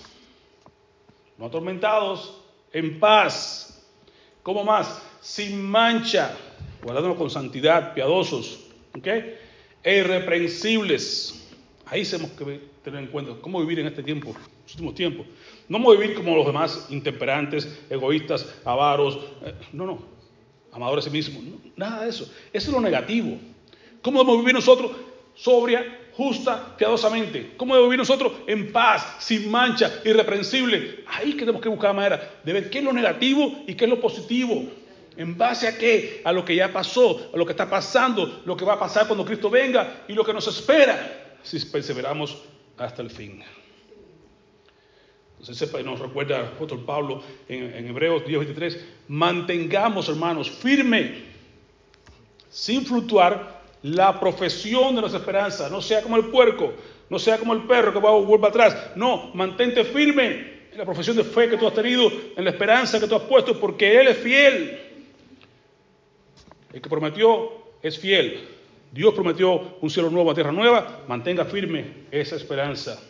No atormentados, en paz. ¿Cómo más? Sin mancha, guardándonos con santidad, piadosos, ¿ok? E irreprensibles. Ahí tenemos que tener en cuenta cómo vivir en este tiempo, los últimos tiempos. No vamos a vivir como los demás, intemperantes, egoístas, avaros, eh, no, no, amadores a sí mismos, nada de eso. Eso es lo negativo. ¿Cómo debemos vivir nosotros? Sobria, justa, piadosamente. ¿Cómo debemos vivir nosotros? En paz, sin mancha, irreprensible. Ahí que tenemos que buscar la manera de ver qué es lo negativo y qué es lo positivo. ¿En base a qué? A lo que ya pasó, a lo que está pasando, lo que va a pasar cuando Cristo venga y lo que nos espera si perseveramos hasta el fin. Entonces nos recuerda el Pablo en, Hebreos 10:23, mantengamos hermanos firme, sin fluctuar, la profesión de nuestra esperanza, no sea como el puerco, no sea como el perro que va vuelve atrás, no, mantente firme en la profesión de fe que tú has tenido, en la esperanza que tú has puesto, porque Él es fiel. El que prometió es fiel. Dios prometió un cielo nuevo, una tierra nueva. Mantenga firme esa esperanza.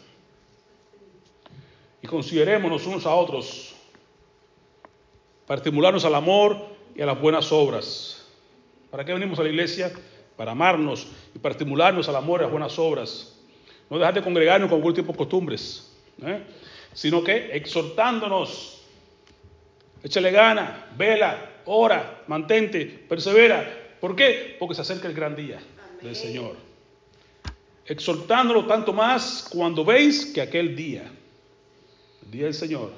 Y considerémonos unos a otros para estimularnos al amor y a las buenas obras. ¿Para qué venimos a la iglesia? Para amarnos y para estimularnos al amor y a las buenas obras. No dejar de congregarnos con algún tipo de costumbres, ¿eh? sino que exhortándonos, échale gana, vela, ora, mantente, persevera. ¿Por qué? Porque se acerca el gran día del Señor. Exhortándolo tanto más cuando veis que aquel día, el día del Señor,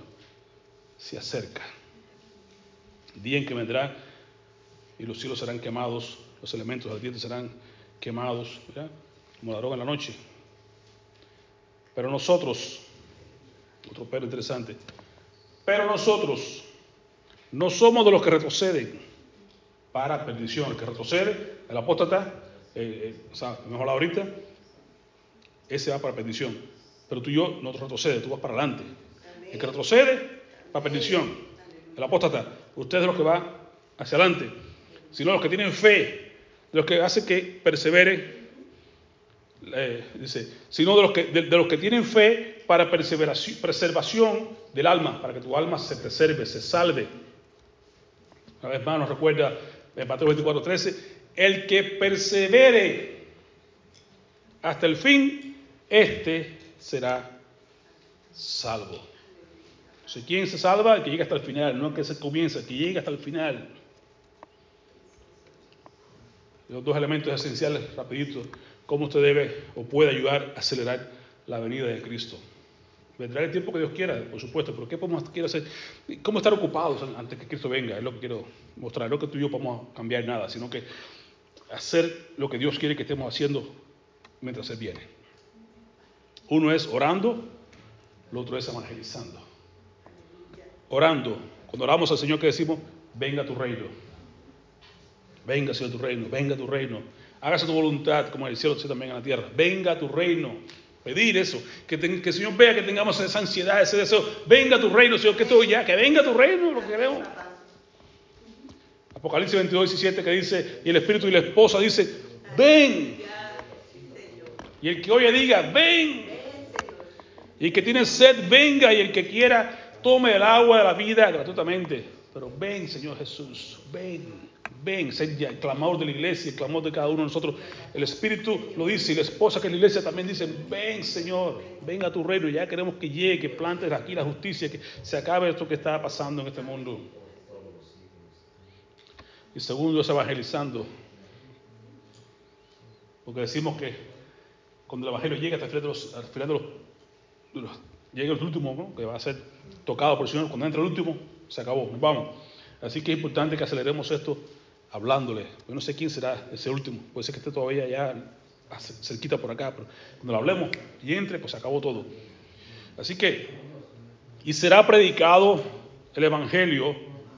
se acerca. El día en que vendrá y los cielos serán quemados, los elementos del serán quemados, como la droga en la noche. Pero nosotros, otro pero interesante, pero nosotros, no somos de los que retroceden para perdición. El que retrocede, el apóstata, eh, eh, o sea, mejor ahorita, ese va para perdición. Pero tú y yo no retrocedes, tú vas para adelante. El que retrocede, para perdición. El apóstata, usted es de los que va hacia adelante. Sino los que tienen fe, de los que hace que persevere, eh, dice, sino de los, que, de los que tienen fe para preservación del alma, para que tu alma se preserve, se salve. Una vez más nos recuerda en Mateo 24, 13, el que persevere hasta el fin, este será salvo. Si ¿Quién se salva? El que llega hasta el final, no el que se comienza, el que llega hasta el final. Los dos elementos esenciales, rapidito, cómo usted debe o puede ayudar a acelerar la venida de Cristo. Vendrá el tiempo que Dios quiera, por supuesto, pero ¿qué podemos quiere hacer? ¿Cómo estar ocupados antes que Cristo venga? Es lo que quiero mostrar. No que tú y yo podamos cambiar nada, sino que hacer lo que Dios quiere que estemos haciendo mientras Él viene. Uno es orando, lo otro es evangelizando. Orando. Cuando oramos al Señor que decimos, venga tu reino. Venga, Señor, tu reino. Venga tu reino. Hágase tu voluntad, como en el cielo, también en la tierra. Venga tu reino. Pedir eso, que, el Señor vea que tengamos esa ansiedad, ese deseo. Venga tu reino, Señor, que estoy ya, que venga tu reino, lo que queremos. Apocalipsis 22, 17 que dice, y el Espíritu y la esposa dice, ven. Y el que oye diga, ven. Y el que tiene sed, venga. Y el que quiera, tome el agua de la vida gratuitamente. Pero ven, Señor Jesús, ven. Ven, el clamor de la iglesia, el clamor de cada uno de nosotros. El Espíritu lo dice y la esposa que es la iglesia también dice, ven Señor, ven a tu reino. Ya queremos que llegue, que plantes aquí la justicia, que se acabe esto que está pasando en este mundo. Y segundo es evangelizando. Porque decimos que cuando el Evangelio llega hasta el final de los, llega el último, que va a ser tocado por el Señor, cuando entra el último, se acabó, vamos. Así que es importante que aceleremos esto hablándole. Yo no sé quién será ese último, puede ser que esté todavía ya cerquita por acá, pero cuando lo hablemos y entre, pues acabó todo. Así que, y será predicado el Evangelio,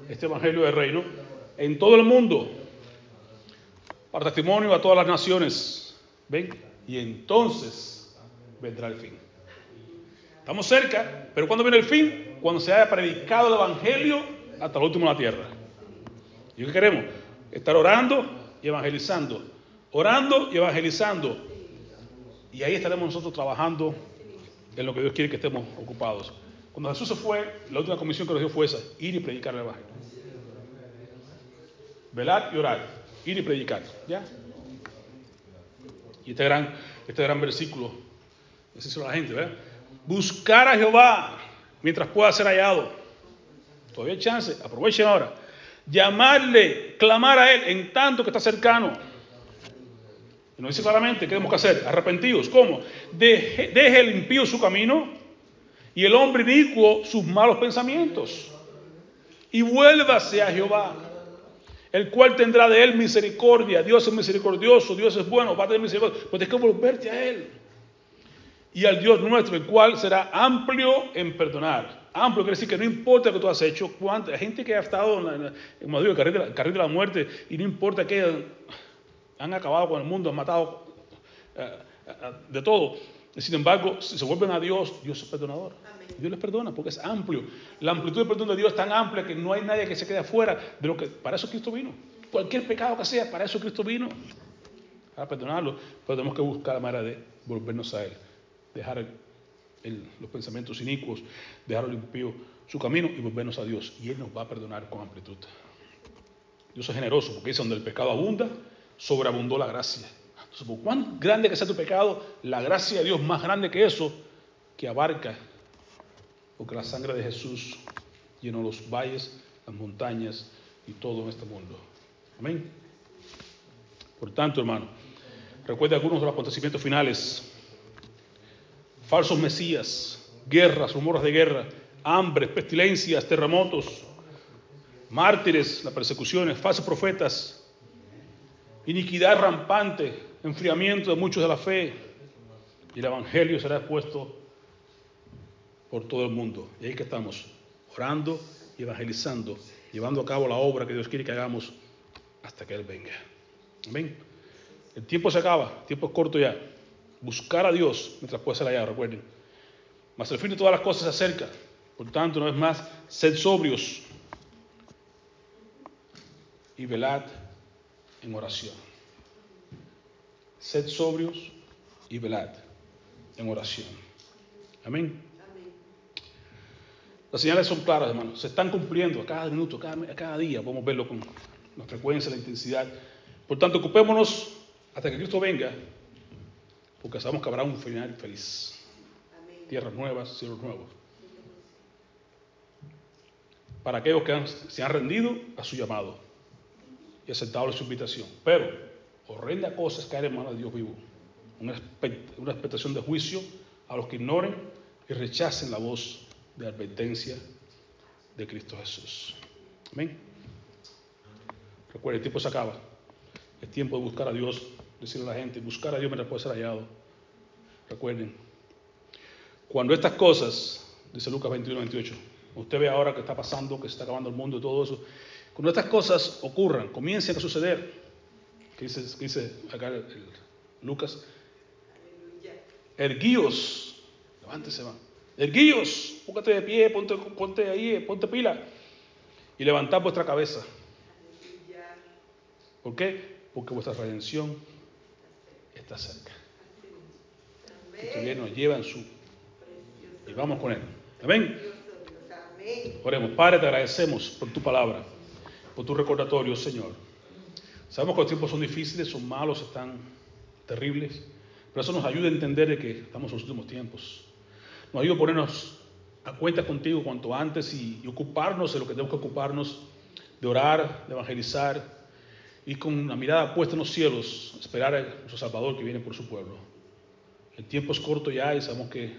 este Evangelio del Reino, en todo el mundo, para testimonio a todas las naciones. ¿Ven? Y entonces vendrá el fin. Estamos cerca, pero ¿cuándo viene el fin? Cuando se haya predicado el Evangelio hasta el último de la tierra. ¿Y qué queremos? Estar orando y evangelizando. Orando y evangelizando. Y ahí estaremos nosotros trabajando en lo que Dios quiere que estemos ocupados. Cuando Jesús se fue, la última comisión que nos dio fue esa, ir y predicar el Evangelio. Velar y orar, ir y predicar. ¿Ya? Y este gran, este gran versículo, ese a la gente, ¿verdad? Buscar a Jehová mientras pueda ser hallado. Todavía hay chance, aprovechen ahora llamarle, clamar a Él en tanto que está cercano. Y nos dice claramente, ¿qué tenemos que hacer? Arrepentidos. ¿Cómo? Deje, el impío su camino y el hombre inicuo sus malos pensamientos. Y vuélvase a Jehová, el cual tendrá de él misericordia. Dios es misericordioso, Dios es bueno, va a tener misericordia. Pues tienes que volverte a Él. Y al Dios nuestro, el cual será amplio en perdonar amplio, quiere decir que no importa lo que tú has hecho, cuánta gente que ha estado en, el carril de, la, muerte y no importa que han acabado con el mundo, han matado eh, eh, de todo. Sin embargo, si se vuelven a Dios, Dios es perdonador. Dios les perdona porque es amplio. La amplitud del perdón de Dios es tan amplia que no hay nadie que se quede afuera de lo que para eso Cristo vino. Cualquier pecado que sea, para eso Cristo vino. A perdonarlo, pero tenemos que buscar la manera de volvernos a Él. Dejar el los pensamientos inicuos, dejar limpio su camino y volvernos a Dios. Y Él nos va a perdonar con amplitud. Dios es generoso porque dice donde el pecado abunda, sobreabundó la gracia. Entonces, por cuán grande que sea tu pecado, la gracia de Dios más grande que eso, que abarca, porque la sangre de Jesús llenó los valles, las montañas y todo en este mundo. Amén. Por tanto, hermano, recuerde algunos de los acontecimientos finales falsos mesías, guerras, rumores de guerra, hambre, pestilencias, terremotos, mártires, las persecuciones, falsos profetas, iniquidad rampante, enfriamiento de muchos de la fe, y el Evangelio será expuesto por todo el mundo. Y ahí que estamos, orando y evangelizando, llevando a cabo la obra que Dios quiere que hagamos hasta que Él venga. Amén. El tiempo se acaba, el tiempo es corto ya buscar a Dios mientras puede ser allá, recuerden. Mas el fin de todas las cosas se acerca. Por tanto, no es más, sed sobrios y velad en oración. Sed sobrios y velad en oración. Amén. Las señales son claras, hermanos. Se están cumpliendo a cada minuto, a cada, a cada día. Podemos verlo con la frecuencia, la intensidad. Por tanto, ocupémonos hasta que Cristo venga porque sabemos que habrá un final feliz. Tierras nuevas, cielos nuevos. Para aquellos que se han rendido a su llamado y aceptado su invitación. Pero, horrenda cosa es caer en manos de Dios vivo. Una, una expectación de juicio a los que ignoren y rechacen la voz de advertencia de Cristo Jesús. Amén. Recuerden, el tiempo se acaba. Es tiempo de buscar a Dios, decirle a la gente, buscar a Dios mientras puede ser hallado. Recuerden, cuando estas cosas, dice Lucas 21, 28, usted ve ahora que está pasando, que se está acabando el mundo y todo eso, cuando estas cosas ocurran, comiencen a suceder, ¿qué dice, dice acá Lucas? Erguíos, levántese, va. Erguíos, póngate de pie, ponte, ponte ahí, ponte pila y levantad vuestra cabeza. ¿Por qué? Porque vuestra redención está cerca. Que nos lleva en su. Y vamos con Él. Amén. Oremos. Padre, te agradecemos por tu palabra, por tu recordatorio, Señor. Sabemos que los tiempos son difíciles, son malos, están terribles, pero eso nos ayuda a entender que estamos en los últimos tiempos. Nos ayuda a ponernos a cuenta contigo cuanto antes y, y ocuparnos de lo que tenemos que ocuparnos, de orar, de evangelizar, y con una mirada puesta en los cielos, esperar a nuestro Salvador que viene por su pueblo. El tiempo es corto ya y sabemos que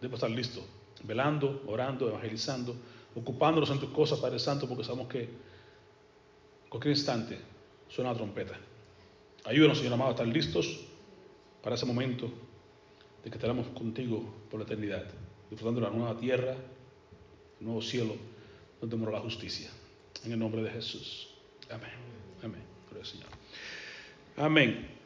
debemos estar listos, velando, orando, evangelizando, ocupándonos en tus cosas, Padre Santo, porque sabemos que en cualquier instante suena la trompeta. Ayúdanos, Señor amado, a estar listos para ese momento de que estaremos contigo por la eternidad, disfrutando de la nueva tierra, el nuevo cielo, donde mora la justicia. En el nombre de Jesús. Amén. Señor. Amén.